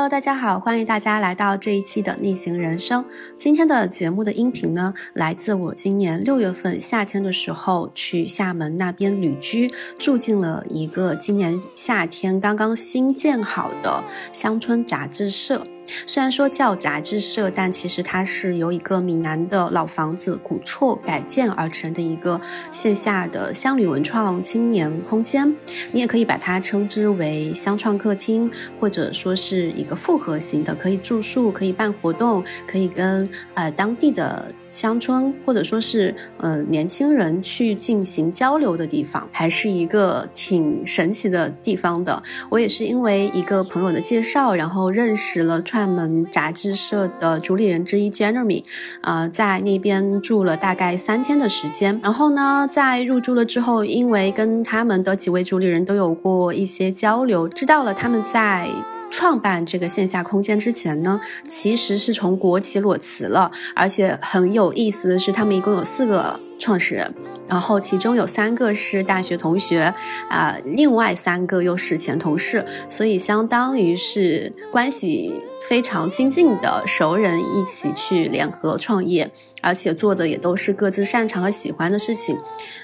Hello，大家好，欢迎大家来到这一期的逆行人生。今天的节目的音频呢，来自我今年六月份夏天的时候去厦门那边旅居，住进了一个今年夏天刚刚新建好的乡村杂志社。虽然说叫杂志社，但其实它是由一个闽南的老房子古厝改建而成的一个线下的乡旅文创青年空间。你也可以把它称之为乡创客厅，或者说是一个复合型的，可以住宿、可以办活动、可以跟呃当地的。乡村或者说是呃年轻人去进行交流的地方，还是一个挺神奇的地方的。我也是因为一个朋友的介绍，然后认识了串门杂志社的主理人之一 Jeremy，呃，在那边住了大概三天的时间。然后呢，在入住了之后，因为跟他们的几位主理人都有过一些交流，知道了他们在。创办这个线下空间之前呢，其实是从国企裸辞了，而且很有意思的是，他们一共有四个创始人，然后其中有三个是大学同学，啊，另外三个又是前同事，所以相当于是关系。非常亲近的熟人一起去联合创业，而且做的也都是各自擅长和喜欢的事情。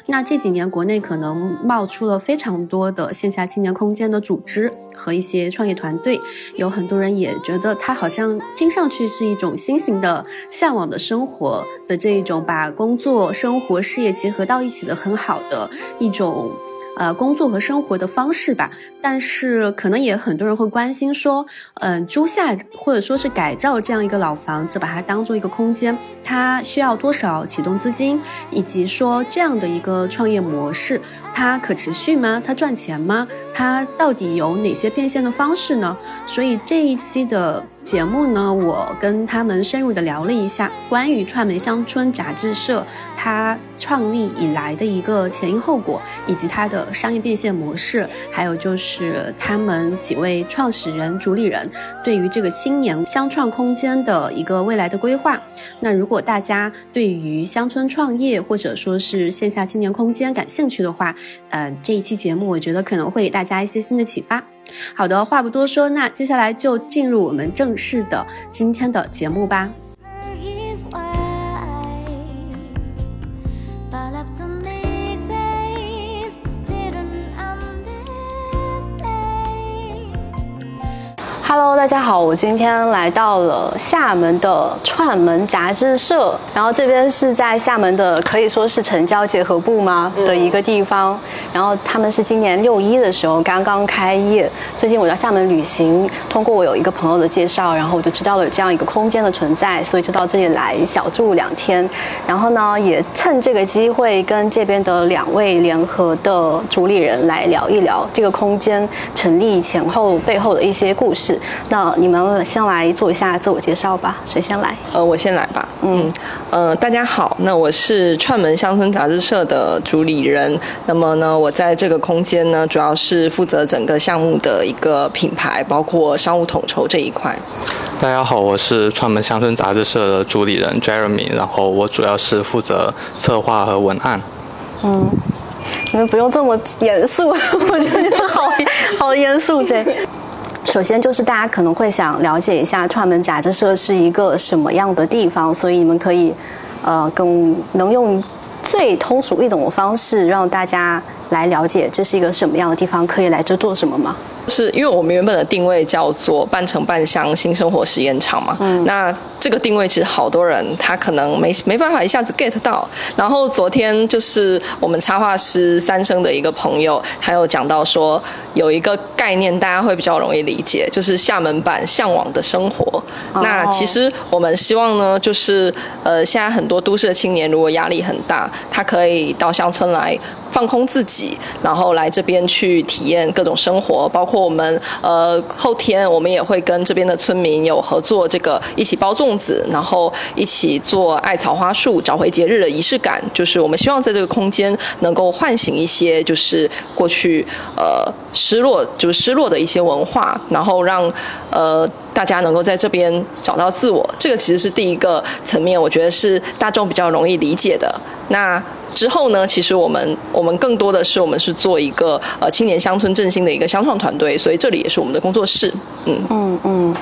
那这几年国内可能冒出了非常多的线下青年空间的组织和一些创业团队，有很多人也觉得它好像听上去是一种新型的向往的生活的这一种把工作、生活、事业结合到一起的很好的一种。呃，工作和生活的方式吧，但是可能也很多人会关心说，嗯，租下或者说是改造这样一个老房子，把它当做一个空间，它需要多少启动资金，以及说这样的一个创业模式。它可持续吗？它赚钱吗？它到底有哪些变现的方式呢？所以这一期的节目呢，我跟他们深入的聊了一下关于串门乡村杂志社它创立以来的一个前因后果，以及它的商业变现模式，还有就是他们几位创始人、主理人对于这个青年乡创空间的一个未来的规划。那如果大家对于乡村创业或者说是线下青年空间感兴趣的话，呃，这一期节目我觉得可能会给大家一些新的启发。好的，话不多说，那接下来就进入我们正式的今天的节目吧。Hello，大家好，我今天来到了厦门的串门杂志社，然后这边是在厦门的可以说是城郊结合部吗的一个地方，然后他们是今年六一的时候刚刚开业。最近我在厦门旅行，通过我有一个朋友的介绍，然后我就知道了有这样一个空间的存在，所以就到这里来小住两天。然后呢，也趁这个机会跟这边的两位联合的主理人来聊一聊这个空间成立前后背后的一些故事。那你们先来做一下自我介绍吧，谁先来？呃，我先来吧。嗯，呃，大家好，那我是串门乡村杂志社的主理人。那么呢，我在这个空间呢，主要是负责整个项目的一个品牌，包括商务统筹这一块。大家好，我是串门乡村杂志社的主理人 Jeremy，然后我主要是负责策划和文案。嗯，你们不用这么严肃，我觉得好好严肃对。首先就是大家可能会想了解一下串门杂志社是一个什么样的地方，所以你们可以，呃，更能用最通俗易懂的方式让大家来了解这是一个什么样的地方，可以来这做什么吗？是因为我们原本的定位叫做半城半乡新生活实验场嘛，嗯，那这个定位其实好多人他可能没没办法一下子 get 到。然后昨天就是我们插画师三生的一个朋友，他有讲到说有一个概念大家会比较容易理解，就是厦门版向往的生活。那其实我们希望呢，就是呃现在很多都市的青年如果压力很大，他可以到乡村来放空自己，然后来这边去体验各种生活，包括。我们呃后天我们也会跟这边的村民有合作，这个一起包粽子，然后一起做艾草花束，找回节日的仪式感。就是我们希望在这个空间能够唤醒一些，就是过去呃失落，就是失落的一些文化，然后让呃大家能够在这边找到自我，这个其实是第一个层面，我觉得是大众比较容易理解的。那之后呢，其实我们我们更多的是我们是做一个呃青年乡村振兴的一个乡创团队，所以这里也是我们的工作室。嗯嗯嗯。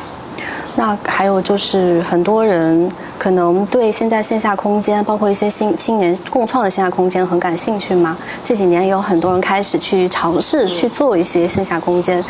那还有就是很多人可能对现在线下空间，包括一些新青年共创的线下空间很感兴趣吗？这几年也有很多人开始去尝试去做一些线下空间，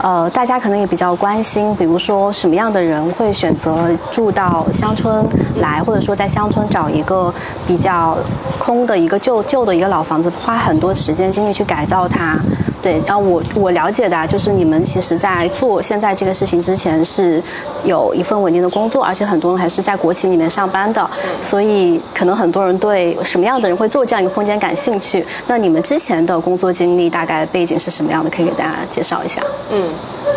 呃，大家可能也比较关心，比如说什么样的人会选择住到乡村来，或者说在乡村找一个比较空的一个旧旧的一个老房子，花很多时间精力去改造它。对，然后我我了解的，就是你们其实，在做现在这个事情之前，是有一份稳定的工作，而且很多人还是在国企里面上班的，所以可能很多人对什么样的人会做这样一个空间感兴趣。那你们之前的工作经历大概背景是什么样的？可以给大家介绍一下。嗯，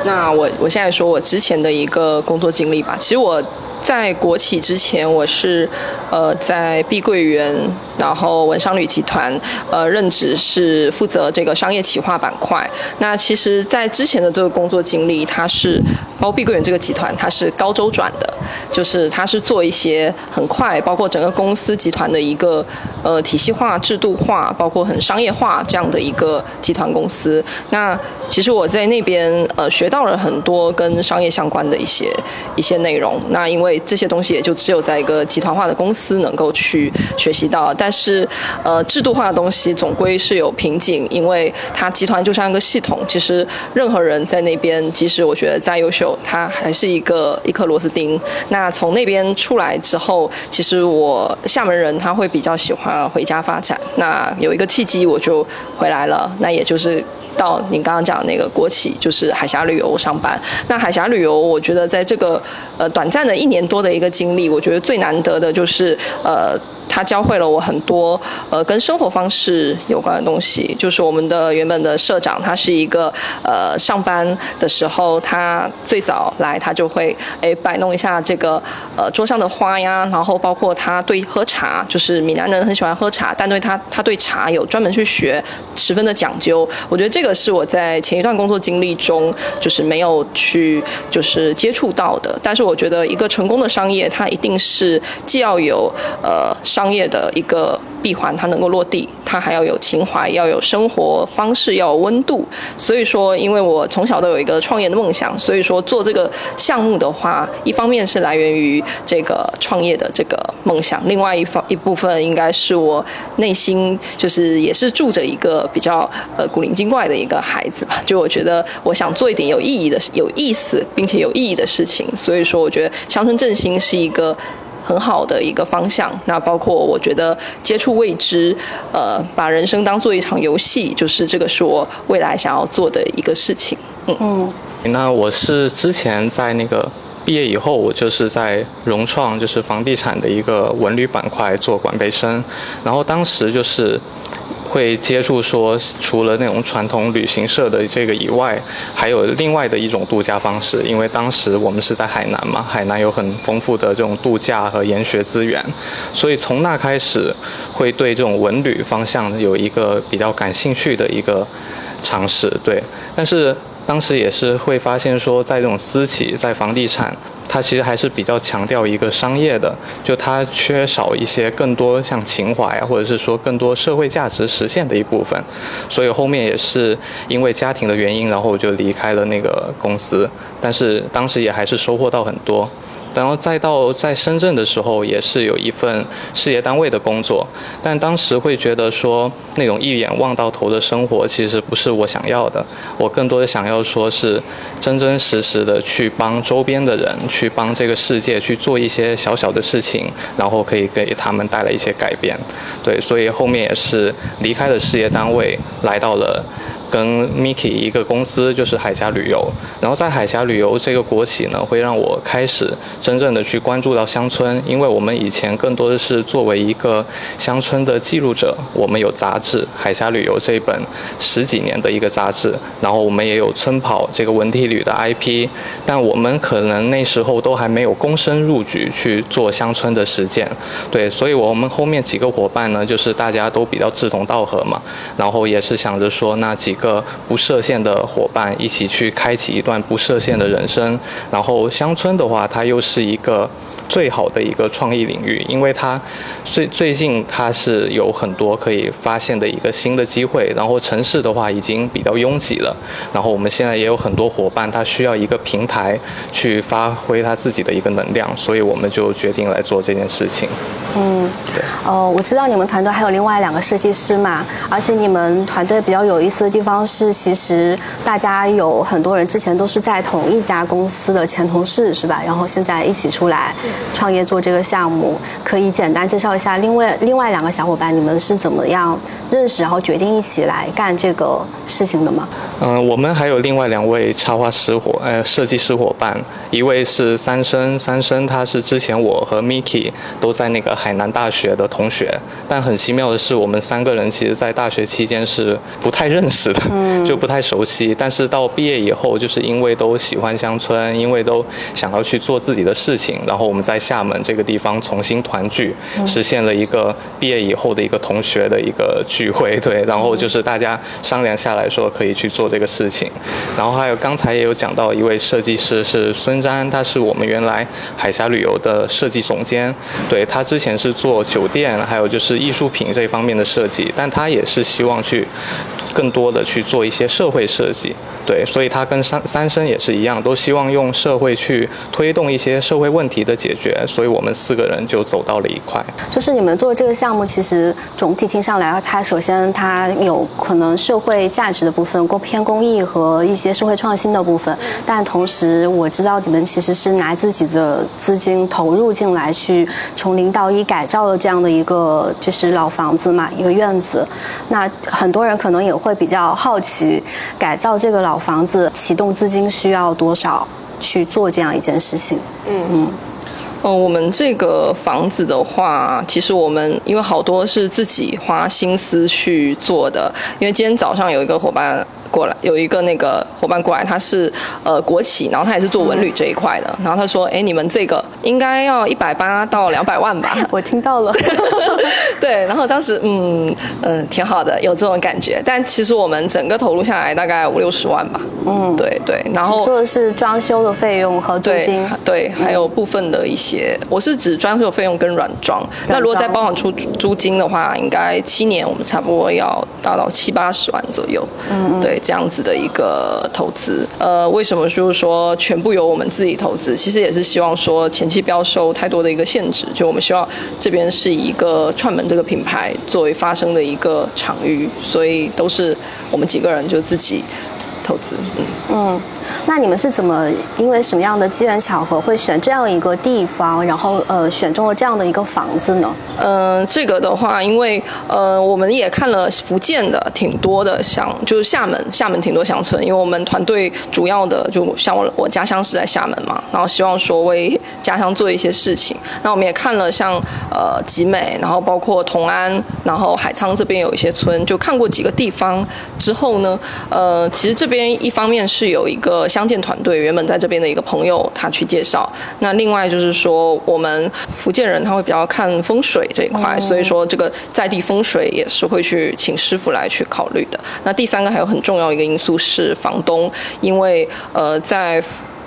那我我现在说我之前的一个工作经历吧。其实我。在国企之前，我是，呃，在碧桂园，然后文商旅集团，呃，任职是负责这个商业企划板块。那其实，在之前的这个工作经历，它是，包碧桂园这个集团，它是高周转的，就是它是做一些很快，包括整个公司集团的一个，呃，体系化、制度化，包括很商业化这样的一个集团公司。那其实我在那边，呃，学到了很多跟商业相关的一些一些内容。那因为这些东西也就只有在一个集团化的公司能够去学习到，但是，呃，制度化的东西总归是有瓶颈，因为它集团就像一个系统，其实任何人在那边，即使我觉得再优秀，他还是一个一颗螺丝钉。那从那边出来之后，其实我厦门人他会比较喜欢回家发展，那有一个契机我就回来了，那也就是。到您刚刚讲的那个国企，就是海峡旅游上班。那海峡旅游，我觉得在这个呃短暂的一年多的一个经历，我觉得最难得的就是呃。他教会了我很多呃跟生活方式有关的东西，就是我们的原本的社长，他是一个呃上班的时候，他最早来，他就会哎摆弄一下这个呃桌上的花呀，然后包括他对喝茶，就是闽南人很喜欢喝茶，但对他他对茶有专门去学，十分的讲究。我觉得这这个是我在前一段工作经历中就是没有去就是接触到的，但是我觉得一个成功的商业，它一定是既要有呃商业的一个闭环，它能够落地，它还要有情怀，要有生活方式，要有温度。所以说，因为我从小都有一个创业的梦想，所以说做这个项目的话，一方面是来源于这个创业的这个梦想，另外一方一部分应该是我内心就是也是住着一个比较呃古灵精怪的一个孩子吧。就我觉得我想做一点有意义的、有意思并且有意义的事情，所以说我觉得乡村振兴是一个。很好的一个方向，那包括我觉得接触未知，呃，把人生当做一场游戏，就是这个是我未来想要做的一个事情。嗯嗯。那我是之前在那个毕业以后，我就是在融创，就是房地产的一个文旅板块做管培生，然后当时就是。会接触说，除了那种传统旅行社的这个以外，还有另外的一种度假方式。因为当时我们是在海南嘛，海南有很丰富的这种度假和研学资源，所以从那开始会对这种文旅方向有一个比较感兴趣的一个尝试。对，但是当时也是会发现说，在这种私企，在房地产。它其实还是比较强调一个商业的，就它缺少一些更多像情怀啊，或者是说更多社会价值实现的一部分，所以后面也是因为家庭的原因，然后我就离开了那个公司，但是当时也还是收获到很多。然后再到在深圳的时候，也是有一份事业单位的工作，但当时会觉得说那种一眼望到头的生活其实不是我想要的，我更多的想要说是真真实实的去帮周边的人，去帮这个世界去做一些小小的事情，然后可以给他们带来一些改变。对，所以后面也是离开了事业单位，来到了。跟 Miki 一个公司就是海峡旅游，然后在海峡旅游这个国企呢，会让我开始真正的去关注到乡村，因为我们以前更多的是作为一个乡村的记录者，我们有杂志《海峡旅游》这本十几年的一个杂志，然后我们也有村跑这个文体旅的 IP，但我们可能那时候都还没有躬身入局去做乡村的实践，对，所以我们后面几个伙伴呢，就是大家都比较志同道合嘛，然后也是想着说那几。个不设限的伙伴，一起去开启一段不设限的人生。然后乡村的话，它又是一个。最好的一个创意领域，因为它最最近它是有很多可以发现的一个新的机会。然后城市的话已经比较拥挤了，然后我们现在也有很多伙伴，他需要一个平台去发挥他自己的一个能量，所以我们就决定来做这件事情。嗯，对。哦，我知道你们团队还有另外两个设计师嘛，而且你们团队比较有意思的地方是，其实大家有很多人之前都是在同一家公司的前同事，是吧？然后现在一起出来。创业做这个项目，可以简单介绍一下另外另外两个小伙伴，你们是怎么样认识，然后决定一起来干这个事情的吗？嗯，我们还有另外两位插画师伙，呃，设计师伙伴，一位是三生，三生他是之前我和 Miki 都在那个海南大学的同学，但很奇妙的是，我们三个人其实在大学期间是不太认识的，就不太熟悉，但是到毕业以后，就是因为都喜欢乡村，因为都想要去做自己的事情，然后我们在厦门这个地方重新团聚，实现了一个毕业以后的一个同学的一个聚会，对，然后就是大家商量下来说可以去做。做这个事情，然后还有刚才也有讲到一位设计师是孙瞻，他是我们原来海峡旅游的设计总监，对他之前是做酒店，还有就是艺术品这方面的设计，但他也是希望去更多的去做一些社会设计。对，所以他跟三三生也是一样，都希望用社会去推动一些社会问题的解决，所以我们四个人就走到了一块。就是你们做这个项目，其实总体听上来，它首先它有可能社会价值的部分，公偏公益和一些社会创新的部分，但同时我知道你们其实是拿自己的资金投入进来，去从零到一改造了这样的一个就是老房子嘛，一个院子。那很多人可能也会比较好奇，改造这个老。老房子启动资金需要多少去做这样一件事情？嗯嗯，哦，我们这个房子的话，其实我们因为好多是自己花心思去做的。因为今天早上有一个伙伴过来，有一个那个伙伴过来，他是呃国企，然后他也是做文旅这一块的。然后他说：“哎，你们这个应该要一百八到两百万吧？” 我听到了。对，然后当时嗯嗯挺好的，有这种感觉。但其实我们整个投入下来大概五六十万吧。嗯，对对。然后说的是装修的费用和租金，对，还有部分的一些，我是指装修费用跟软装。那如果再包含出租金的话，应该七年我们差不多要达到七八十万左右。嗯嗯。对，这样子的一个投资。呃，为什么就是说全部由我们自己投资？其实也是希望说前期不要受太多的一个限制，就我们希望这边是一个串门。这个品牌作为发生的一个场域，所以都是我们几个人就自己投资，嗯嗯。那你们是怎么因为什么样的机缘巧合会选这样一个地方，然后呃选中了这样的一个房子呢？嗯，这个的话，因为呃我们也看了福建的挺多的乡，就是厦门，厦门挺多乡村，因为我们团队主要的就像我我家乡是在厦门嘛，然后希望说为家乡做一些事情。那我们也看了像呃集美，然后包括同安，然后海沧这边有一些村，就看过几个地方之后呢，呃其实这边一方面是有一个。呃，相见团队原本在这边的一个朋友，他去介绍。那另外就是说，我们福建人他会比较看风水这一块，所以说这个在地风水也是会去请师傅来去考虑的。那第三个还有很重要一个因素是房东，因为呃在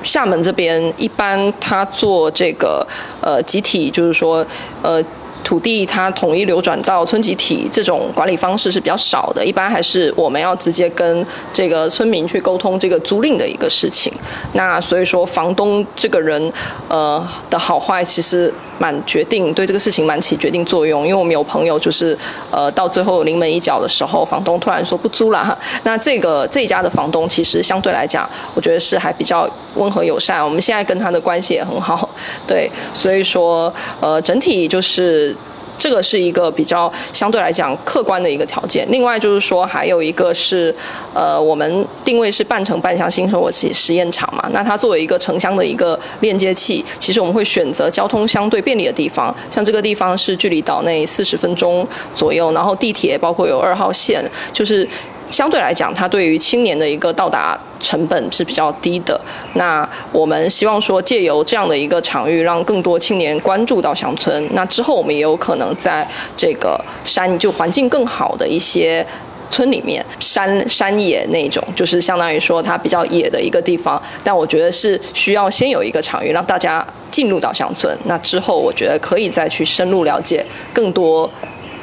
厦门这边一般他做这个呃集体，就是说呃。土地它统一流转到村集体这种管理方式是比较少的，一般还是我们要直接跟这个村民去沟通这个租赁的一个事情。那所以说房东这个人，呃的好坏其实蛮决定对这个事情蛮起决定作用。因为我们有朋友就是，呃到最后临门一脚的时候，房东突然说不租了哈。那这个这家的房东其实相对来讲，我觉得是还比较温和友善。我们现在跟他的关系也很好，对，所以说呃整体就是。这个是一个比较相对来讲客观的一个条件。另外就是说，还有一个是，呃，我们定位是半城半乡新生活实实验场嘛。那它作为一个城乡的一个链接器，其实我们会选择交通相对便利的地方，像这个地方是距离岛内四十分钟左右，然后地铁包括有二号线，就是。相对来讲，它对于青年的一个到达成本是比较低的。那我们希望说，借由这样的一个场域，让更多青年关注到乡村。那之后，我们也有可能在这个山就环境更好的一些村里面山山野那种，就是相当于说它比较野的一个地方。但我觉得是需要先有一个场域让大家进入到乡村，那之后我觉得可以再去深入了解更多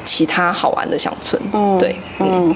其他好玩的乡村。嗯，对，嗯。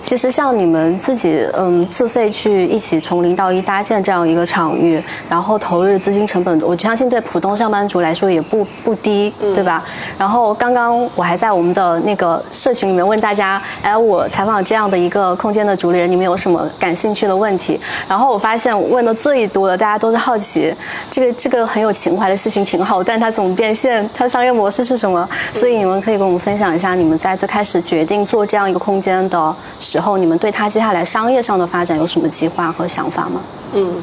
其实像你们自己，嗯，自费去一起从零到一搭建这样一个场域，然后投入资金成本，我相信对普通上班族来说也不不低，对吧？然后刚刚我还在我们的那个社群里面问大家，哎，我采访这样的一个空间的主理人，你们有什么感兴趣的问题？然后我发现问的最多的，大家都是好奇，这个这个很有情怀的事情挺好，但它怎么变现？它的商业模式是什么？所以你们可以跟我们分享一下，一下你们在最开始决定做这样一个空间的。时候，你们对他接下来商业上的发展有什么计划和想法吗？嗯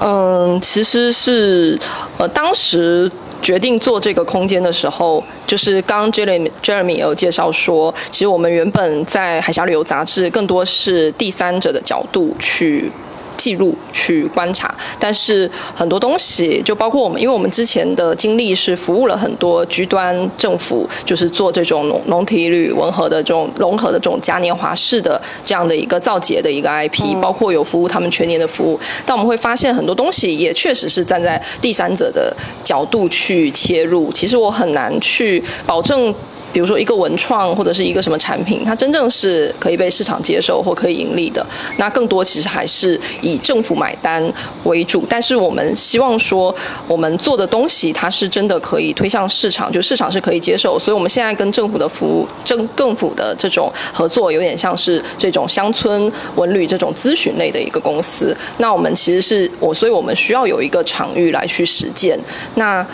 嗯，其实是呃，当时决定做这个空间的时候，就是刚 Jeremy Jeremy 有介绍说，其实我们原本在海峡旅游杂志更多是第三者的角度去。记录去观察，但是很多东西就包括我们，因为我们之前的经历是服务了很多居端政府，就是做这种农农体旅文和的这种融合的这种嘉年华式的这样的一个造节的一个 IP，包括有服务他们全年的服务，但我们会发现很多东西也确实是站在第三者的角度去切入，其实我很难去保证。比如说一个文创或者是一个什么产品，它真正是可以被市场接受或可以盈利的，那更多其实还是以政府买单为主。但是我们希望说，我们做的东西它是真的可以推向市场，就市场是可以接受。所以我们现在跟政府的服务、政政府的这种合作，有点像是这种乡村文旅这种咨询类的一个公司。那我们其实是我，所以我们需要有一个场域来去实践。那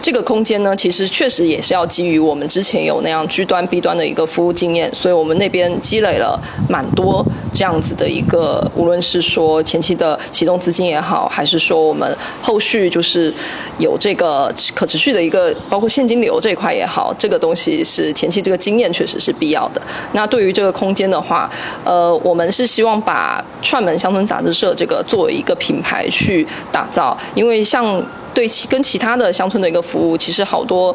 这个空间呢，其实确实也是要基于我们之前有那样居端 B 端的一个服务经验，所以我们那边积累了蛮多这样子的一个，无论是说前期的启动资金也好，还是说我们后续就是有这个可持续的一个，包括现金流这一块也好，这个东西是前期这个经验确实是必要的。那对于这个空间的话，呃，我们是希望把串门乡村杂志社这个作为一个品牌去打造，因为像。对其跟其他的乡村的一个服务，其实好多，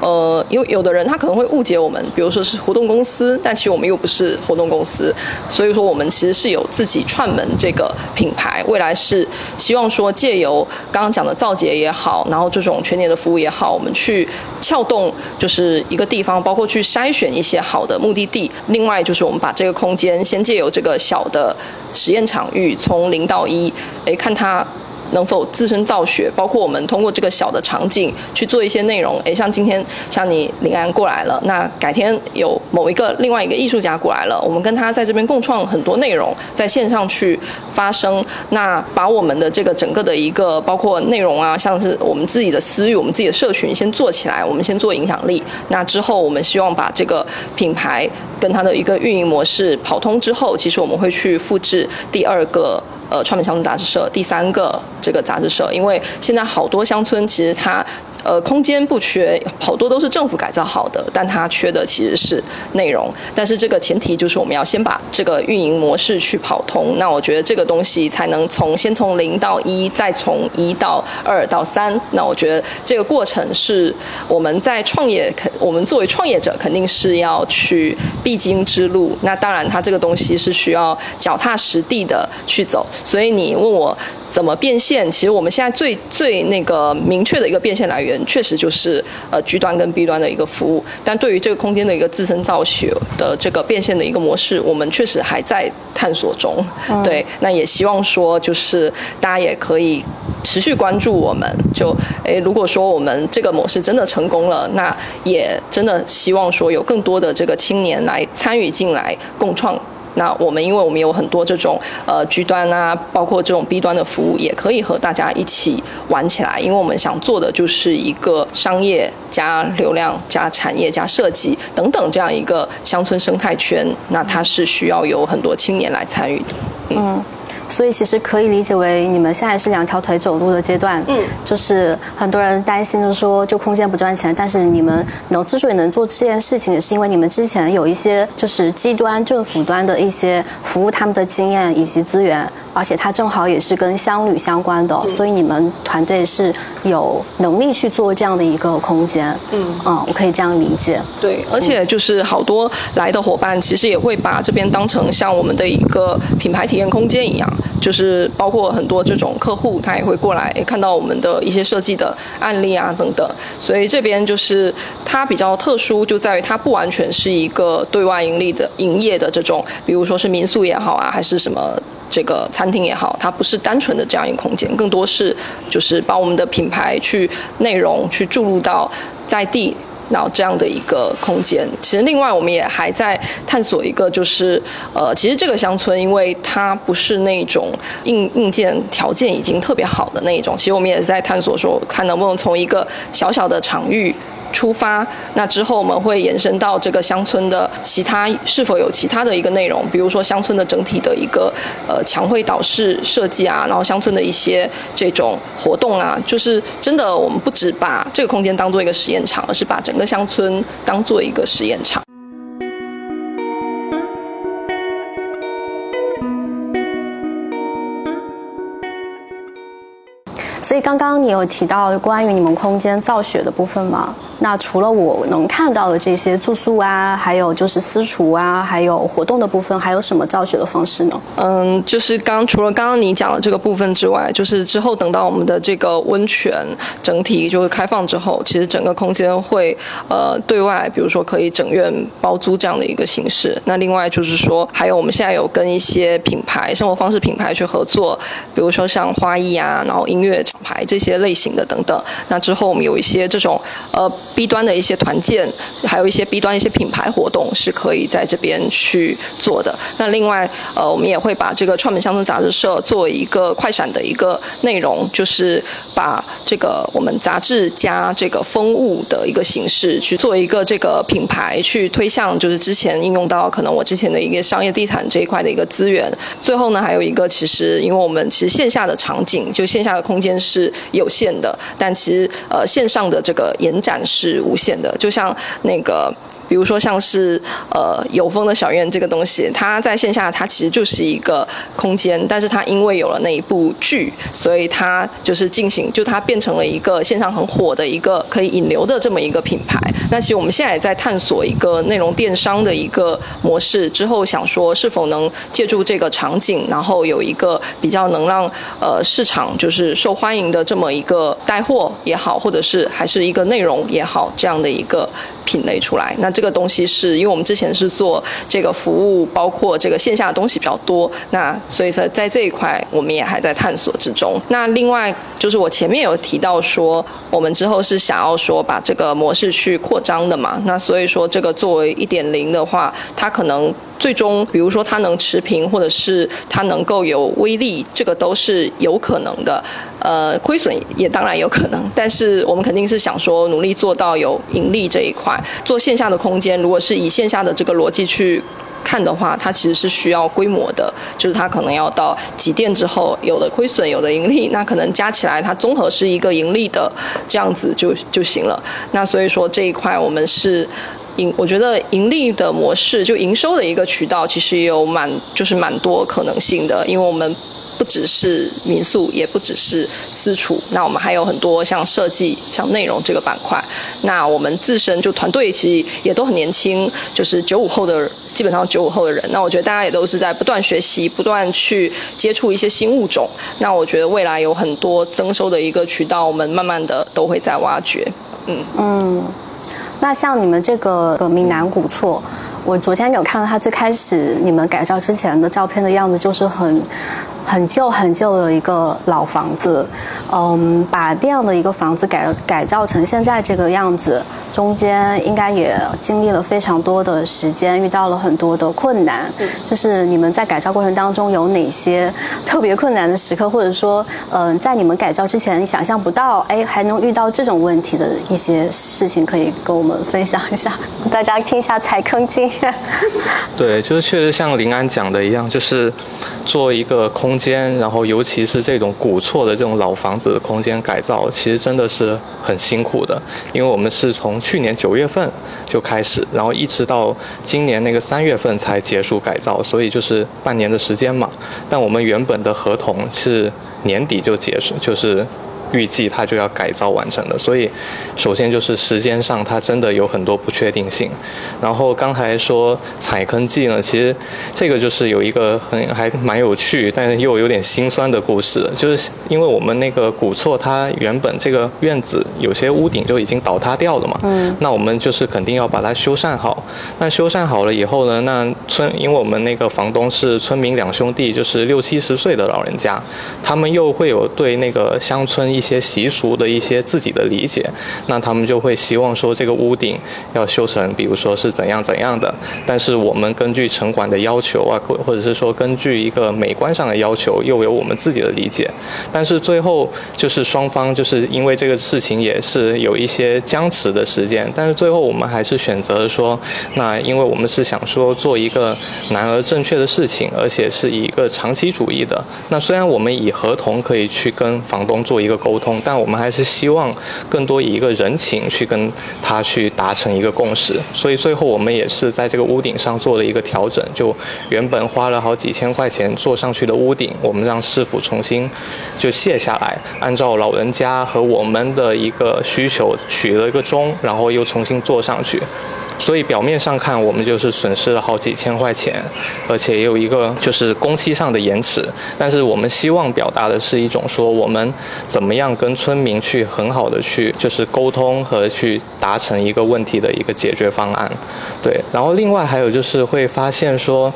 呃，因为有的人他可能会误解我们，比如说是活动公司，但其实我们又不是活动公司，所以说我们其实是有自己串门这个品牌，未来是希望说借由刚刚讲的造节也好，然后这种全年的服务也好，我们去撬动就是一个地方，包括去筛选一些好的目的地，另外就是我们把这个空间先借由这个小的实验场域，从零到一，哎，看它。能否自身造血？包括我们通过这个小的场景去做一些内容。诶，像今天像你林安过来了，那改天有某一个另外一个艺术家过来了，我们跟他在这边共创很多内容，在线上去发声。那把我们的这个整个的一个包括内容啊，像是我们自己的私域、我们自己的社群先做起来，我们先做影响力。那之后我们希望把这个品牌跟它的一个运营模式跑通之后，其实我们会去复制第二个。呃，川本乡村杂志社第三个这个杂志社，因为现在好多乡村其实它。呃，空间不缺，好多都是政府改造好的，但它缺的其实是内容。但是这个前提就是我们要先把这个运营模式去跑通。那我觉得这个东西才能从先从零到一，再从一到二到三。那我觉得这个过程是我们在创业，肯我们作为创业者肯定是要去必经之路。那当然，它这个东西是需要脚踏实地的去走。所以你问我。怎么变现？其实我们现在最最那个明确的一个变现来源，确实就是呃 G 端跟 B 端的一个服务。但对于这个空间的一个自身造血的这个变现的一个模式，我们确实还在探索中。对，那也希望说，就是大家也可以持续关注我们。就诶，如果说我们这个模式真的成功了，那也真的希望说有更多的这个青年来参与进来共创。那我们因为我们有很多这种呃 G 端啊，包括这种 B 端的服务，也可以和大家一起玩起来。因为我们想做的就是一个商业加流量加产业加设计等等这样一个乡村生态圈。那它是需要有很多青年来参与的。嗯。所以其实可以理解为你们现在是两条腿走路的阶段。嗯，就是很多人担心，就是说就空间不赚钱，但是你们能之所以能做这件事情，也是因为你们之前有一些就是基端政府端的一些服务他们的经验以及资源。而且它正好也是跟乡旅相关的，所以你们团队是有能力去做这样的一个空间。嗯，嗯，我可以这样理解。对，而且就是好多来的伙伴，其实也会把这边当成像我们的一个品牌体验空间一样，就是包括很多这种客户，他也会过来看到我们的一些设计的案例啊等等。所以这边就是它比较特殊，就在于它不完全是一个对外盈利的营业的这种，比如说是民宿也好啊，还是什么。这个餐厅也好，它不是单纯的这样一个空间，更多是就是把我们的品牌去内容去注入到在地，然后这样的一个空间。其实另外我们也还在探索一个，就是呃，其实这个乡村因为它不是那种硬硬件条件已经特别好的那一种，其实我们也是在探索说，看能不能从一个小小的场域。出发，那之后我们会延伸到这个乡村的其他是否有其他的一个内容，比如说乡村的整体的一个呃墙绘导视设计啊，然后乡村的一些这种活动啊，就是真的我们不只把这个空间当做一个实验场，而是把整个乡村当做一个实验场。所以刚刚你有提到关于你们空间造雪的部分吗？那除了我能看到的这些住宿啊，还有就是私厨啊，还有活动的部分，还有什么造雪的方式呢？嗯，就是刚除了刚刚你讲的这个部分之外，就是之后等到我们的这个温泉整体就是开放之后，其实整个空间会呃对外，比如说可以整院包租这样的一个形式。那另外就是说，还有我们现在有跟一些品牌生活方式品牌去合作，比如说像花艺啊，然后音乐。牌这些类型的等等，那之后我们有一些这种呃 B 端的一些团建，还有一些 B 端一些品牌活动是可以在这边去做的。那另外呃，我们也会把这个创美乡村杂志社作为一个快闪的一个内容，就是把这个我们杂志加这个风物的一个形式去做一个这个品牌去推向，就是之前应用到可能我之前的一个商业地产这一块的一个资源。最后呢，还有一个其实因为我们其实线下的场景就线下的空间。是有限的，但其实呃线上的这个延展是无限的，就像那个。比如说像是呃有风的小院这个东西，它在线下它其实就是一个空间，但是它因为有了那一部剧，所以它就是进行，就它变成了一个线上很火的一个可以引流的这么一个品牌。那其实我们现在也在探索一个内容电商的一个模式，之后想说是否能借助这个场景，然后有一个比较能让呃市场就是受欢迎的这么一个带货也好，或者是还是一个内容也好这样的一个。品类出来，那这个东西是因为我们之前是做这个服务，包括这个线下的东西比较多，那所以说在这一块我们也还在探索之中。那另外就是我前面有提到说，我们之后是想要说把这个模式去扩张的嘛，那所以说这个作为一点零的话，它可能。最终，比如说它能持平，或者是它能够有威力，这个都是有可能的。呃，亏损也当然有可能，但是我们肯定是想说努力做到有盈利这一块。做线下的空间，如果是以线下的这个逻辑去看的话，它其实是需要规模的，就是它可能要到几店之后，有的亏损，有的盈利，那可能加起来它综合是一个盈利的这样子就就行了。那所以说这一块我们是。盈，我觉得盈利的模式，就营收的一个渠道，其实也有蛮，就是蛮多可能性的。因为我们不只是民宿，也不只是私厨，那我们还有很多像设计、像内容这个板块。那我们自身就团队其实也都很年轻，就是九五后的，基本上九五后的人。那我觉得大家也都是在不断学习，不断去接触一些新物种。那我觉得未来有很多增收的一个渠道，我们慢慢的都会在挖掘。嗯嗯。那像你们这个闽南古厝，我昨天有看到它最开始你们改造之前的照片的样子，就是很很旧很旧的一个老房子。嗯，把这样的一个房子改改造成现在这个样子。中间应该也经历了非常多的时间，遇到了很多的困难。就是你们在改造过程当中有哪些特别困难的时刻，或者说，嗯，在你们改造之前想象不到，哎，还能遇到这种问题的一些事情，可以跟我们分享一下，大家听一下踩坑经验。对，就是确实像林安讲的一样，就是做一个空间，然后尤其是这种古厝的这种老房子的空间改造，其实真的是很辛苦的，因为我们是从去年九月份就开始，然后一直到今年那个三月份才结束改造，所以就是半年的时间嘛。但我们原本的合同是年底就结束，就是。预计它就要改造完成的，所以首先就是时间上它真的有很多不确定性。然后刚才说踩坑记呢，其实这个就是有一个很还蛮有趣，但是又有点心酸的故事，就是因为我们那个古厝它原本这个院子有些屋顶就已经倒塌掉了嘛，嗯，那我们就是肯定要把它修缮好。那修缮好了以后呢，那村因为我们那个房东是村民两兄弟，就是六七十岁的老人家，他们又会有对那个乡村。一些习俗的一些自己的理解，那他们就会希望说这个屋顶要修成，比如说是怎样怎样的。但是我们根据城管的要求啊，或或者是说根据一个美观上的要求，又有我们自己的理解。但是最后就是双方就是因为这个事情也是有一些僵持的时间。但是最后我们还是选择说，那因为我们是想说做一个难而正确的事情，而且是以一个长期主义的。那虽然我们以合同可以去跟房东做一个。沟通，但我们还是希望更多以一个人情去跟他去达成一个共识，所以最后我们也是在这个屋顶上做了一个调整，就原本花了好几千块钱做上去的屋顶，我们让师傅重新就卸下来，按照老人家和我们的一个需求取了一个钟，然后又重新做上去。所以表面上看，我们就是损失了好几千块钱，而且也有一个就是工期上的延迟。但是我们希望表达的是一种说，我们怎么样跟村民去很好的去就是沟通和去达成一个问题的一个解决方案。对，然后另外还有就是会发现说，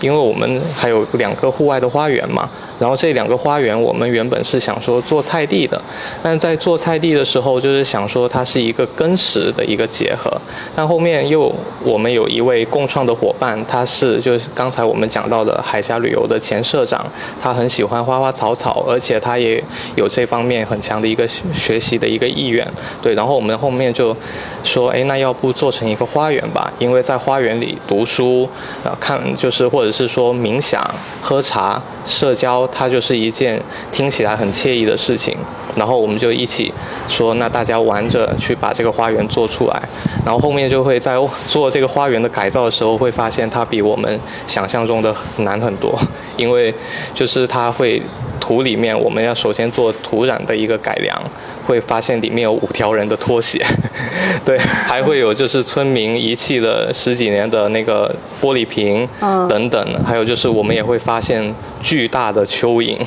因为我们还有两个户外的花园嘛。然后这两个花园，我们原本是想说做菜地的，但在做菜地的时候，就是想说它是一个跟食的一个结合。但后面又我们有一位共创的伙伴，他是就是刚才我们讲到的海峡旅游的前社长，他很喜欢花花草草，而且他也有这方面很强的一个学习的一个意愿。对，然后我们后面就说，哎，那要不做成一个花园吧？因为在花园里读书，啊，看就是或者是说冥想、喝茶、社交。它就是一件听起来很惬意的事情，然后我们就一起说，那大家玩着去把这个花园做出来，然后后面就会在做这个花园的改造的时候，会发现它比我们想象中的难很多，因为就是它会土里面我们要首先做土壤的一个改良，会发现里面有五条人的拖鞋，对，还会有就是村民遗弃了十几年的那个玻璃瓶等等，还有就是我们也会发现。巨大的蚯蚓。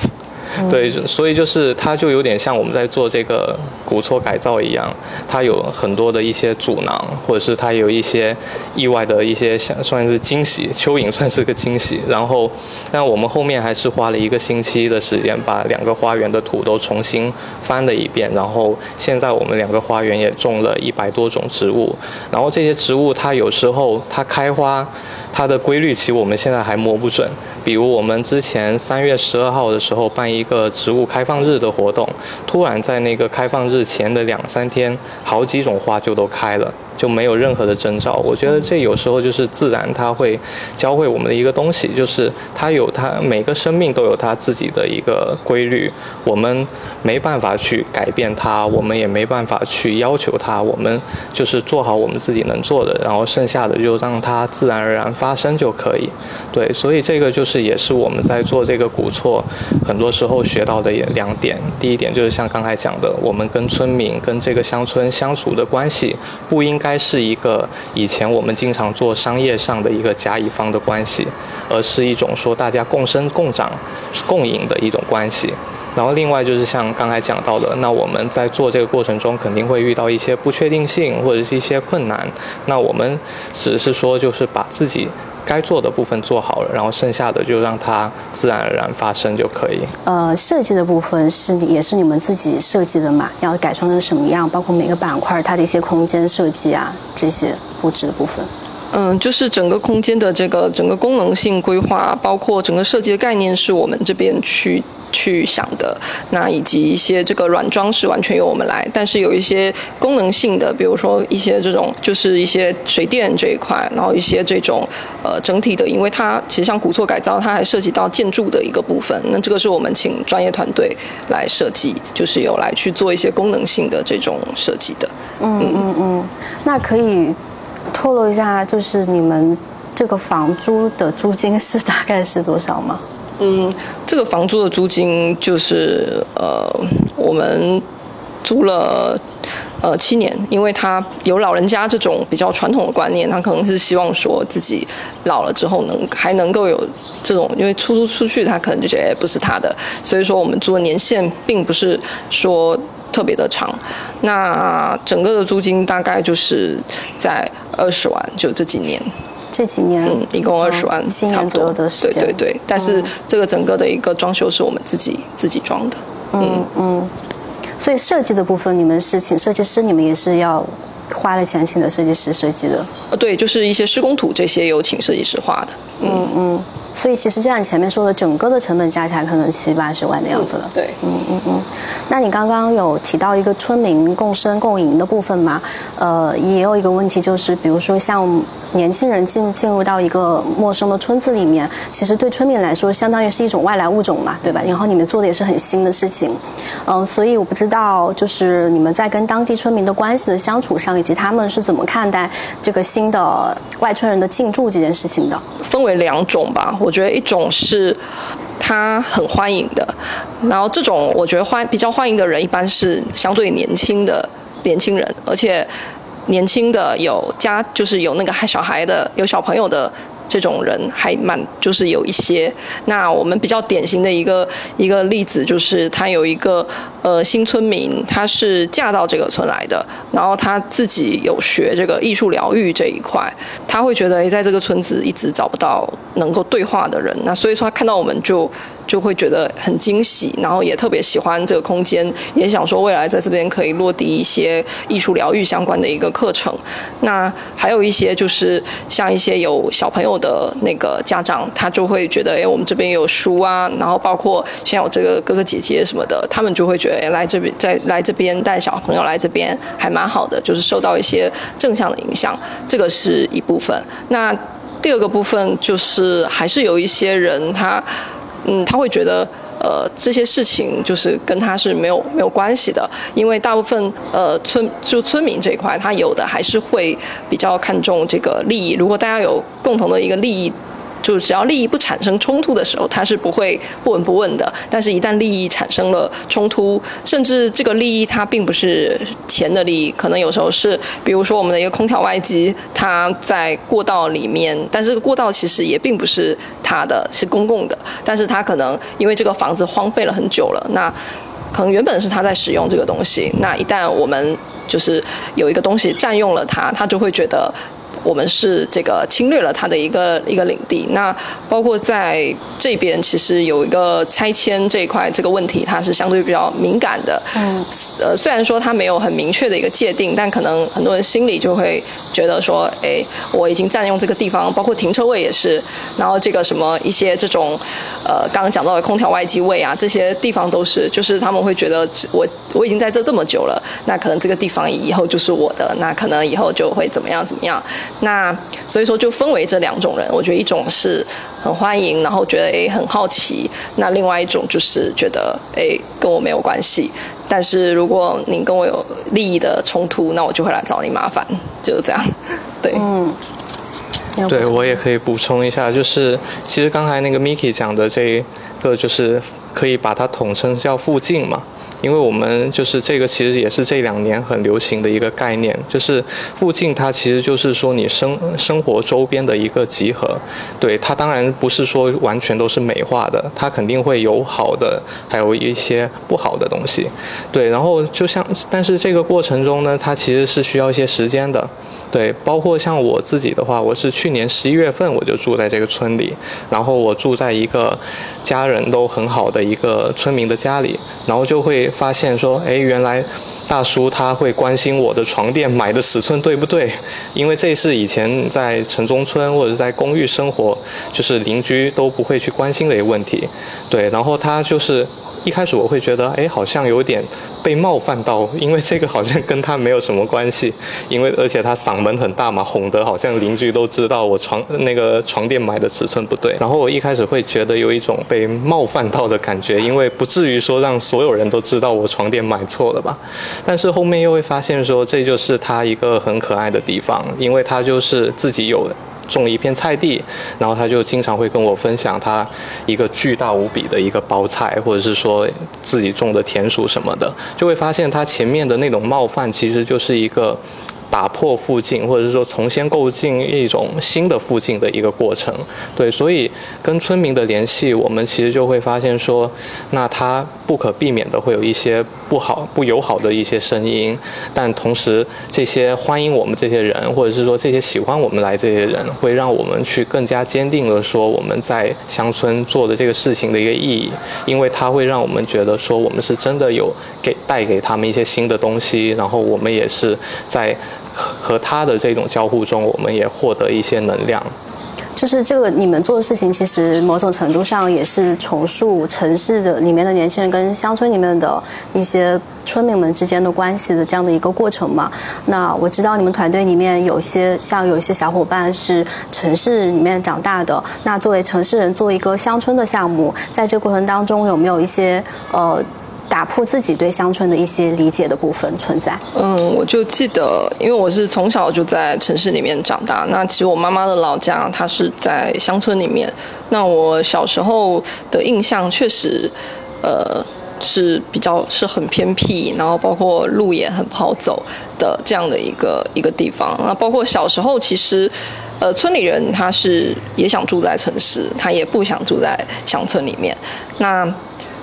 对，所以就是它就有点像我们在做这个古厝改造一样，它有很多的一些阻挠，或者是它有一些意外的一些像算是惊喜，蚯蚓算是个惊喜。然后，但我们后面还是花了一个星期的时间，把两个花园的土都重新翻了一遍。然后现在我们两个花园也种了一百多种植物。然后这些植物它有时候它开花，它的规律其实我们现在还摸不准。比如我们之前三月十二号的时候办一个植物开放日的活动，突然在那个开放日前的两三天，好几种花就都开了。就没有任何的征兆，我觉得这有时候就是自然，它会教会我们的一个东西，就是它有它每个生命都有它自己的一个规律，我们没办法去改变它，我们也没办法去要求它，我们就是做好我们自己能做的，然后剩下的就让它自然而然发生就可以。对，所以这个就是也是我们在做这个古厝，很多时候学到的也两点，第一点就是像刚才讲的，我们跟村民跟这个乡村相处的关系不应该。该是一个以前我们经常做商业上的一个甲乙方的关系，而是一种说大家共生共长、共赢的一种关系。然后另外就是像刚才讲到的，那我们在做这个过程中肯定会遇到一些不确定性或者是一些困难，那我们只是说就是把自己。该做的部分做好了，然后剩下的就让它自然而然发生就可以。呃，设计的部分是也是你们自己设计的嘛？要改装成什么样？包括每个板块它的一些空间设计啊，这些布置的部分。嗯，就是整个空间的这个整个功能性规划，包括整个设计的概念，是我们这边去去想的。那以及一些这个软装是完全由我们来，但是有一些功能性的，比如说一些这种就是一些水电这一块，然后一些这种呃整体的，因为它其实像古厝改造，它还涉及到建筑的一个部分。那这个是我们请专业团队来设计，就是有来去做一些功能性的这种设计的。嗯嗯嗯，那可以。透露一下，就是你们这个房租的租金是大概是多少吗？嗯，这个房租的租金就是呃，我们租了呃七年，因为他有老人家这种比较传统的观念，他可能是希望说自己老了之后能还能够有这种，因为出租出去他可能就觉得不是他的，所以说我们租的年限并不是说。特别的长，那整个的租金大概就是在二十万，就这几年，这几年，嗯，一共二十万，七年左右的时间，对对对。但是这个整个的一个装修是我们自己自己装的，嗯嗯。所以设计的部分，你们是请设计师，你们也是要花了钱请的设计师设计的？呃，对，就是一些施工图这些有请设计师画的，嗯嗯。所以其实就像你前面说的，整个的成本加起来可能七八十万的样子了。对，嗯嗯嗯。那你刚刚有提到一个村民共生共赢的部分嘛？呃，也有一个问题就是，比如说像年轻人进进入到一个陌生的村子里面，其实对村民来说，相当于是一种外来物种嘛，对吧？然后你们做的也是很新的事情，嗯，所以我不知道，就是你们在跟当地村民的关系的相处上，以及他们是怎么看待这个新的外村人的进驻这件事情的？分为两种吧，我我觉得一种是。他很欢迎的，然后这种我觉得欢比较欢迎的人，一般是相对年轻的年轻人，而且年轻的有家就是有那个小孩的有小朋友的。这种人还蛮就是有一些，那我们比较典型的一个一个例子就是，他有一个呃新村民，他是嫁到这个村来的，然后他自己有学这个艺术疗愈这一块，他会觉得诶，在这个村子一直找不到能够对话的人，那所以说他看到我们就。就会觉得很惊喜，然后也特别喜欢这个空间，也想说未来在这边可以落地一些艺术疗愈相关的一个课程。那还有一些就是像一些有小朋友的那个家长，他就会觉得，哎，我们这边有书啊，然后包括像有这个哥哥姐姐什么的，他们就会觉得，哎，来这边在来这边带小朋友来这边还蛮好的，就是受到一些正向的影响，这个是一部分。那第二个部分就是还是有一些人他。嗯，他会觉得，呃，这些事情就是跟他是没有没有关系的，因为大部分呃村就村民这一块，他有的还是会比较看重这个利益。如果大家有共同的一个利益。就只要利益不产生冲突的时候，他是不会不闻不问的。但是，一旦利益产生了冲突，甚至这个利益它并不是钱的利益，可能有时候是，比如说我们的一个空调外机，它在过道里面，但是这个过道其实也并不是他的，是公共的。但是他可能因为这个房子荒废了很久了，那可能原本是他在使用这个东西，那一旦我们就是有一个东西占用了它，他就会觉得。我们是这个侵略了他的一个一个领地，那包括在这边，其实有一个拆迁这一块这个问题，它是相对比较敏感的。嗯，呃，虽然说它没有很明确的一个界定，但可能很多人心里就会觉得说，哎，我已经占用这个地方，包括停车位也是，然后这个什么一些这种，呃，刚刚讲到的空调外机位啊，这些地方都是，就是他们会觉得我我已经在这这么久了，那可能这个地方以后就是我的，那可能以后就会怎么样怎么样。那所以说就分为这两种人，我觉得一种是很欢迎，然后觉得诶很好奇；那另外一种就是觉得诶跟我没有关系，但是如果你跟我有利益的冲突，那我就会来找你麻烦，就是这样。对，嗯，对我也可以补充一下，就是其实刚才那个 Miki 讲的这个，就是可以把它统称叫附近嘛。因为我们就是这个，其实也是这两年很流行的一个概念，就是附近它其实就是说你生生活周边的一个集合。对它当然不是说完全都是美化的，它肯定会有好的，还有一些不好的东西。对，然后就像但是这个过程中呢，它其实是需要一些时间的。对，包括像我自己的话，我是去年十一月份我就住在这个村里，然后我住在一个家人都很好的一个村民的家里，然后就会发现说，哎，原来大叔他会关心我的床垫买的尺寸对不对，因为这是以前在城中村或者在公寓生活，就是邻居都不会去关心的一个问题。对，然后他就是一开始我会觉得，哎，好像有点。被冒犯到，因为这个好像跟他没有什么关系，因为而且他嗓门很大嘛，哄得好像邻居都知道我床那个床垫买的尺寸不对。然后我一开始会觉得有一种被冒犯到的感觉，因为不至于说让所有人都知道我床垫买错了吧。但是后面又会发现说，这就是他一个很可爱的地方，因为他就是自己有。种了一片菜地，然后他就经常会跟我分享他一个巨大无比的一个包菜，或者是说自己种的田鼠什么的，就会发现他前面的那种冒犯其实就是一个。打破附近，或者是说重新构建一种新的附近的一个过程，对，所以跟村民的联系，我们其实就会发现说，那他不可避免的会有一些不好、不友好的一些声音，但同时这些欢迎我们这些人，或者是说这些喜欢我们来这些人，会让我们去更加坚定的说我们在乡村做的这个事情的一个意义，因为它会让我们觉得说我们是真的有给带给他们一些新的东西，然后我们也是在。和他的这种交互中，我们也获得一些能量。就是这个你们做的事情，其实某种程度上也是重塑城市的里面的年轻人跟乡村里面的一些村民们之间的关系的这样的一个过程嘛。那我知道你们团队里面有些像有一些小伙伴是城市里面长大的，那作为城市人做一个乡村的项目，在这个过程当中有没有一些呃？打破自己对乡村的一些理解的部分存在。嗯，我就记得，因为我是从小就在城市里面长大。那其实我妈妈的老家，她是在乡村里面。那我小时候的印象确实，呃，是比较是很偏僻，然后包括路也很不好走的这样的一个一个地方。那包括小时候，其实，呃，村里人他是也想住在城市，他也不想住在乡村里面。那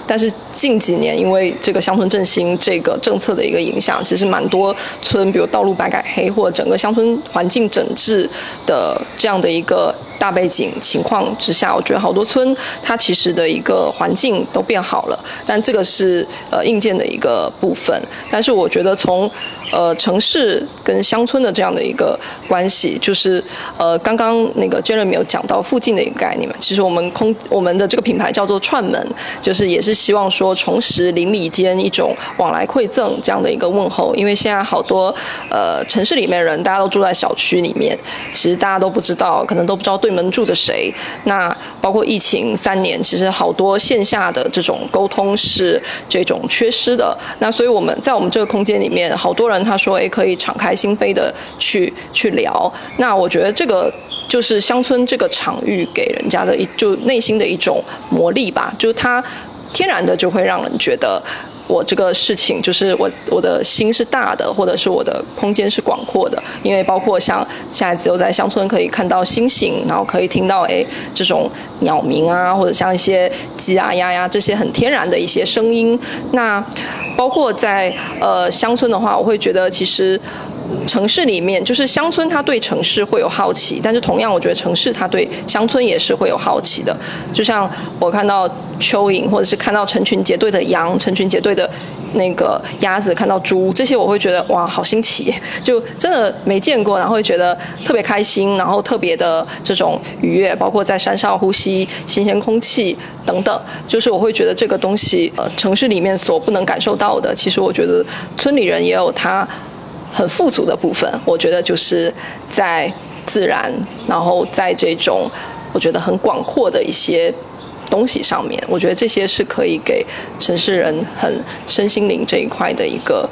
但是近几年，因为这个乡村振兴这个政策的一个影响，其实蛮多村，比如道路白改黑，或者整个乡村环境整治的这样的一个大背景情况之下，我觉得好多村它其实的一个环境都变好了。但这个是呃硬件的一个部分。但是我觉得从呃城市跟乡村的这样的一个关系，就是呃刚刚那个 Jeremy 有讲到附近的一个概念嘛，其实我们空我们的这个品牌叫做串门，就是也是希望说重拾邻里间一种往来馈赠这样的一个问候，因为现在好多呃城市里面人大家都住在小区里面，其实大家都不知道，可能都不知道对门住着谁。那包括疫情三年，其实好多线下的这种沟通是这种缺失的。那所以我们在我们这个空间里面，好多人。他说：“哎，可以敞开心扉的去去聊。那我觉得这个就是乡村这个场域给人家的一就内心的一种魔力吧，就是它天然的就会让人觉得我这个事情就是我我的心是大的，或者是我的空间是广阔的。因为包括像现在只有在乡村可以看到星星，然后可以听到哎这种鸟鸣啊，或者像一些鸡啊鸭呀这些很天然的一些声音。那包括在呃乡村的话，我会觉得其实城市里面就是乡村，它对城市会有好奇，但是同样，我觉得城市它对乡村也是会有好奇的。就像我看到蚯蚓，或者是看到成群结队的羊，成群结队的。那个鸭子看到猪，这些我会觉得哇，好新奇，就真的没见过，然后会觉得特别开心，然后特别的这种愉悦，包括在山上呼吸新鲜空气等等，就是我会觉得这个东西，呃，城市里面所不能感受到的，其实我觉得村里人也有他很富足的部分。我觉得就是在自然，然后在这种我觉得很广阔的一些。东西上面，我觉得这些是可以给城市人很身心灵这一块的一个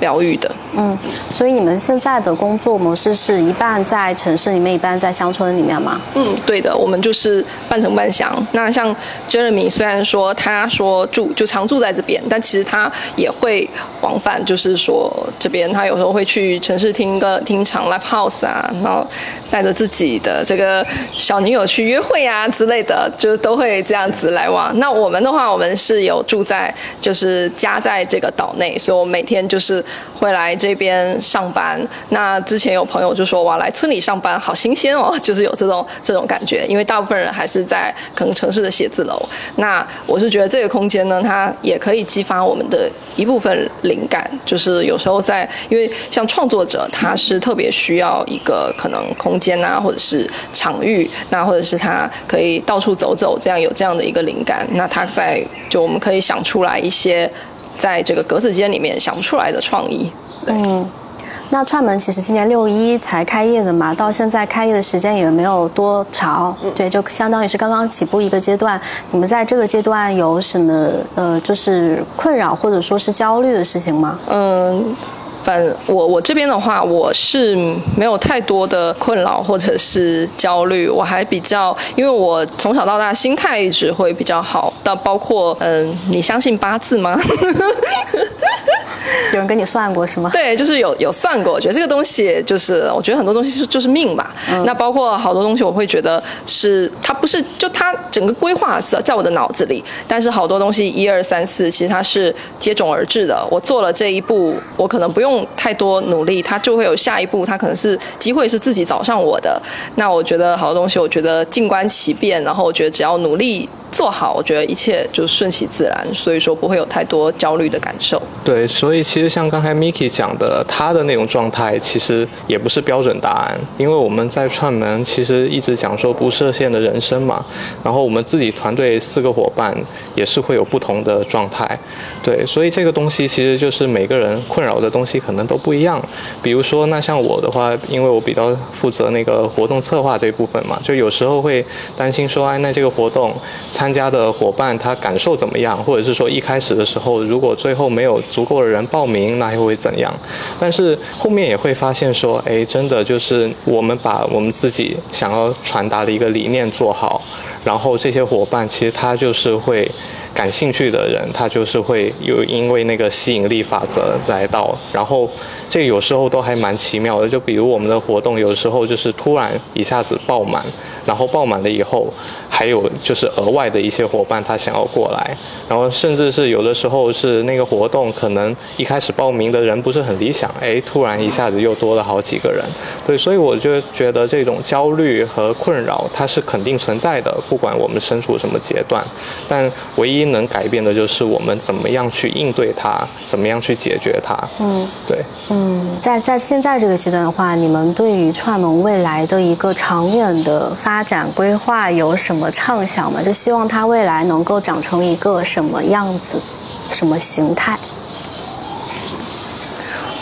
疗愈的。嗯，所以你们现在的工作模式是一半在城市里面，一半在乡村里面吗？嗯，对的，我们就是半城半乡。那像 Jeremy 虽然说他说住就常住在这边，但其实他也会往返，就是说这边他有时候会去城市听个听场 live house 啊，然后。带着自己的这个小女友去约会啊之类的，就都会这样子来往。那我们的话，我们是有住在就是家在这个岛内，所以我每天就是会来这边上班。那之前有朋友就说哇，来村里上班好新鲜哦，就是有这种这种感觉，因为大部分人还是在可能城市的写字楼。那我是觉得这个空间呢，它也可以激发我们的一部分灵感，就是有时候在因为像创作者，他是特别需要一个可能空间啊，或者是场域，那或者是他可以到处走走，这样有这样的一个灵感，那他在就我们可以想出来一些在这个格子间里面想不出来的创意。嗯，那串门其实今年六一才开业的嘛，到现在开业的时间也没有多长，对，就相当于是刚刚起步一个阶段。你们在这个阶段有什么呃，就是困扰或者说是焦虑的事情吗？嗯。反我我这边的话，我是没有太多的困扰或者是焦虑，我还比较，因为我从小到大心态一直会比较好，到包括嗯，你相信八字吗？有人跟你算过是吗？对，就是有有算过。我觉得这个东西就是，我觉得很多东西是就是命吧。那包括好多东西，我会觉得是它不是就它整个规划是在我的脑子里，但是好多东西一二三四，其实它是接踵而至的。我做了这一步，我可能不用用太多努力，他就会有下一步。他可能是机会是自己找上我的。那我觉得好多东西，我觉得静观其变，然后我觉得只要努力。做好，我觉得一切就顺其自然，所以说不会有太多焦虑的感受。对，所以其实像刚才 Miki 讲的，他的那种状态其实也不是标准答案，因为我们在串门其实一直讲说不设限的人生嘛，然后我们自己团队四个伙伴也是会有不同的状态。对，所以这个东西其实就是每个人困扰的东西可能都不一样。比如说，那像我的话，因为我比较负责那个活动策划这一部分嘛，就有时候会担心说，哎，那这个活动。参加的伙伴他感受怎么样？或者是说一开始的时候，如果最后没有足够的人报名，那又会怎样？但是后面也会发现说，哎，真的就是我们把我们自己想要传达的一个理念做好，然后这些伙伴其实他就是会感兴趣的人，他就是会有因为那个吸引力法则来到，然后这有时候都还蛮奇妙的。就比如我们的活动，有时候就是突然一下子爆满，然后爆满了以后。还有就是额外的一些伙伴，他想要过来，然后甚至是有的时候是那个活动可能一开始报名的人不是很理想，哎，突然一下子又多了好几个人，对，所以我就觉得这种焦虑和困扰它是肯定存在的，不管我们身处什么阶段，但唯一能改变的就是我们怎么样去应对它，怎么样去解决它。嗯，对，嗯，在在现在这个阶段的话，你们对于串门未来的一个长远的发展规划有什么？畅想嘛，就希望它未来能够长成一个什么样子、什么形态。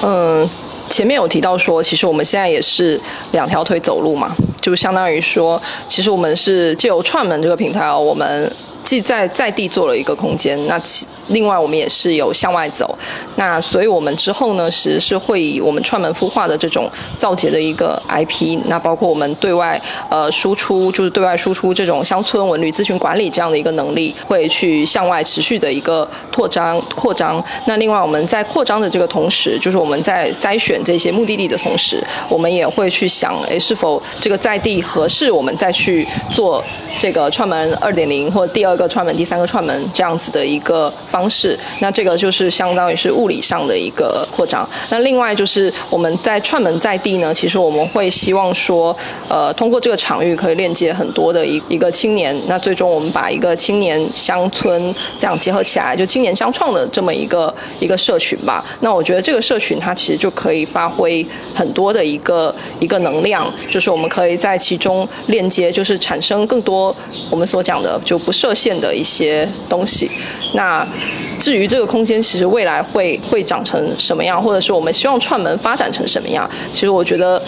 嗯，前面有提到说，其实我们现在也是两条腿走路嘛，就相当于说，其实我们是借由串门这个平台哦，我们既在在地做了一个空间，那其。另外，我们也是有向外走，那所以我们之后呢，其实是会以我们串门孵化的这种造节的一个 IP，那包括我们对外呃输出，就是对外输出这种乡村文旅咨询管理这样的一个能力，会去向外持续的一个扩张扩张。那另外我们在扩张的这个同时，就是我们在筛选这些目的地的同时，我们也会去想，诶，是否这个在地合适，我们再去做这个串门二点零或第二个串门、第三个串门这样子的一个。方式，那这个就是相当于是物理上的一个扩张。那另外就是我们在串门在地呢，其实我们会希望说，呃，通过这个场域可以链接很多的一一个青年。那最终我们把一个青年乡村这样结合起来，就青年相创的这么一个一个社群吧。那我觉得这个社群它其实就可以发挥很多的一个一个能量，就是我们可以在其中链接，就是产生更多我们所讲的就不设限的一些东西。那至于这个空间，其实未来会会长成什么样，或者是我们希望串门发展成什么样，其实我觉得，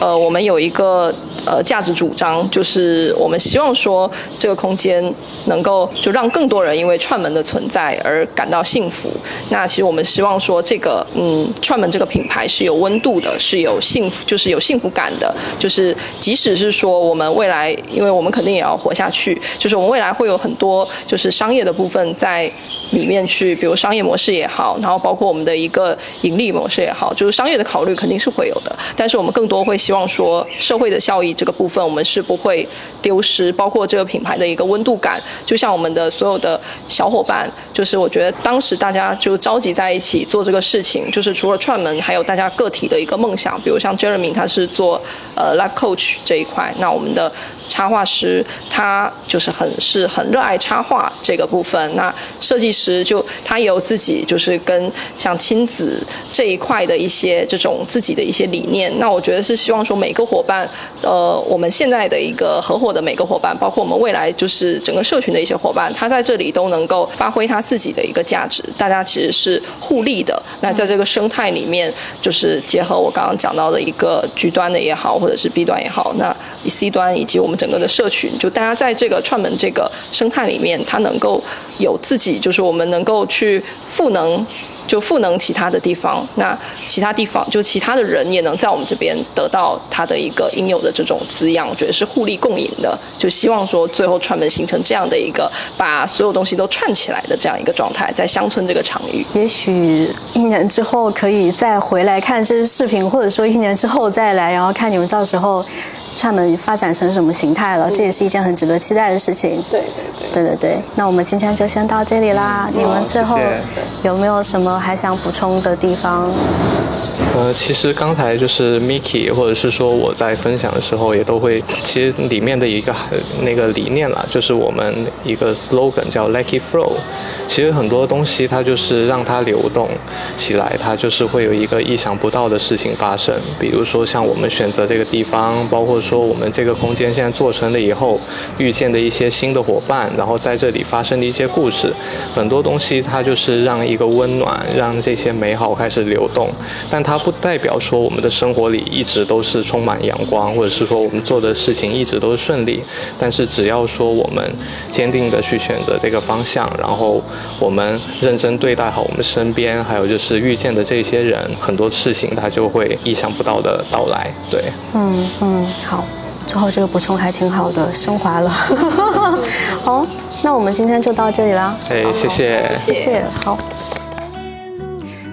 呃，我们有一个呃价值主张，就是我们希望说这个空间能够就让更多人因为串门的存在而感到幸福。那其实我们希望说这个嗯串门这个品牌是有温度的，是有幸福，就是有幸福感的。就是即使是说我们未来，因为我们肯定也要活下去，就是我们未来会有很多就是商业的部分在里面去，比如商业模式也好，然后包括我们的一个盈利模式也好，就是商业的考虑肯定是会有的。但是我们更多会希望说社会的效益这个部分，我们是不会丢失，包括这个品牌的一个温度感。就像我们的所有的小伙伴，就是我觉得当时大家就召集在一起做这个事情，就是除了串门，还有大家个体的一个梦想。比如像 Jeremy，他是做呃 life coach 这一块，那我们的。插画师他就是很是很热爱插画这个部分，那设计师就他也有自己就是跟像亲子这一块的一些这种自己的一些理念。那我觉得是希望说每个伙伴，呃，我们现在的一个合伙的每个伙伴，包括我们未来就是整个社群的一些伙伴，他在这里都能够发挥他自己的一个价值，大家其实是互利的。那在这个生态里面，就是结合我刚刚讲到的一个 G 端的也好，或者是 B 端也好，那 C 端以及我们。整个的社群，就大家在这个串门这个生态里面，它能够有自己，就是我们能够去赋能，就赋能其他的地方。那其他地方，就其他的人也能在我们这边得到他的一个应有的这种滋养，我觉得是互利共赢的。就希望说，最后串门形成这样的一个，把所有东西都串起来的这样一个状态，在乡村这个场域。也许一年之后可以再回来看这些视频，或者说一年之后再来，然后看你们到时候。串门发展成什么形态了？这也是一件很值得期待的事情。对对对，对对对。那我们今天就先到这里啦。你们最后有没有什么还想补充的地方？呃，其实刚才就是 Miki，或者是说我在分享的时候，也都会，其实里面的一个那个理念啦，就是我们一个 slogan 叫 Lucky flow。其实很多东西它就是让它流动起来，它就是会有一个意想不到的事情发生。比如说像我们选择这个地方，包括说我们这个空间现在做成了以后，遇见的一些新的伙伴，然后在这里发生的一些故事，很多东西它就是让一个温暖，让这些美好开始流动，但它。不代表说我们的生活里一直都是充满阳光，或者是说我们做的事情一直都是顺利。但是只要说我们坚定的去选择这个方向，然后我们认真对待好我们身边，还有就是遇见的这些人，很多事情它就会意想不到的到来。对，嗯嗯，好，最后这个补充还挺好的，升华了。好，那我们今天就到这里啦。哎，谢谢，谢谢，好。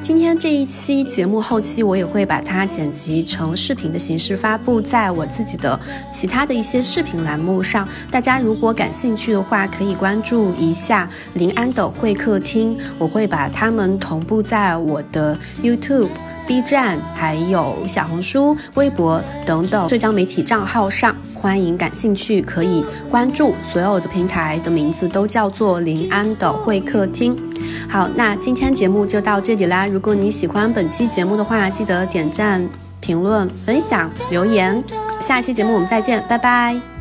今天这一期节目后期，我也会把它剪辑成视频的形式发布在我自己的其他的一些视频栏目上。大家如果感兴趣的话，可以关注一下临安的会客厅，我会把它们同步在我的 YouTube。B 站、还有小红书、微博等等社交媒体账号上，欢迎感兴趣可以关注。所有的平台的名字都叫做临安的会客厅。好，那今天节目就到这里啦。如果你喜欢本期节目的话，记得点赞、评论、分享、留言。下一期节目我们再见，拜拜。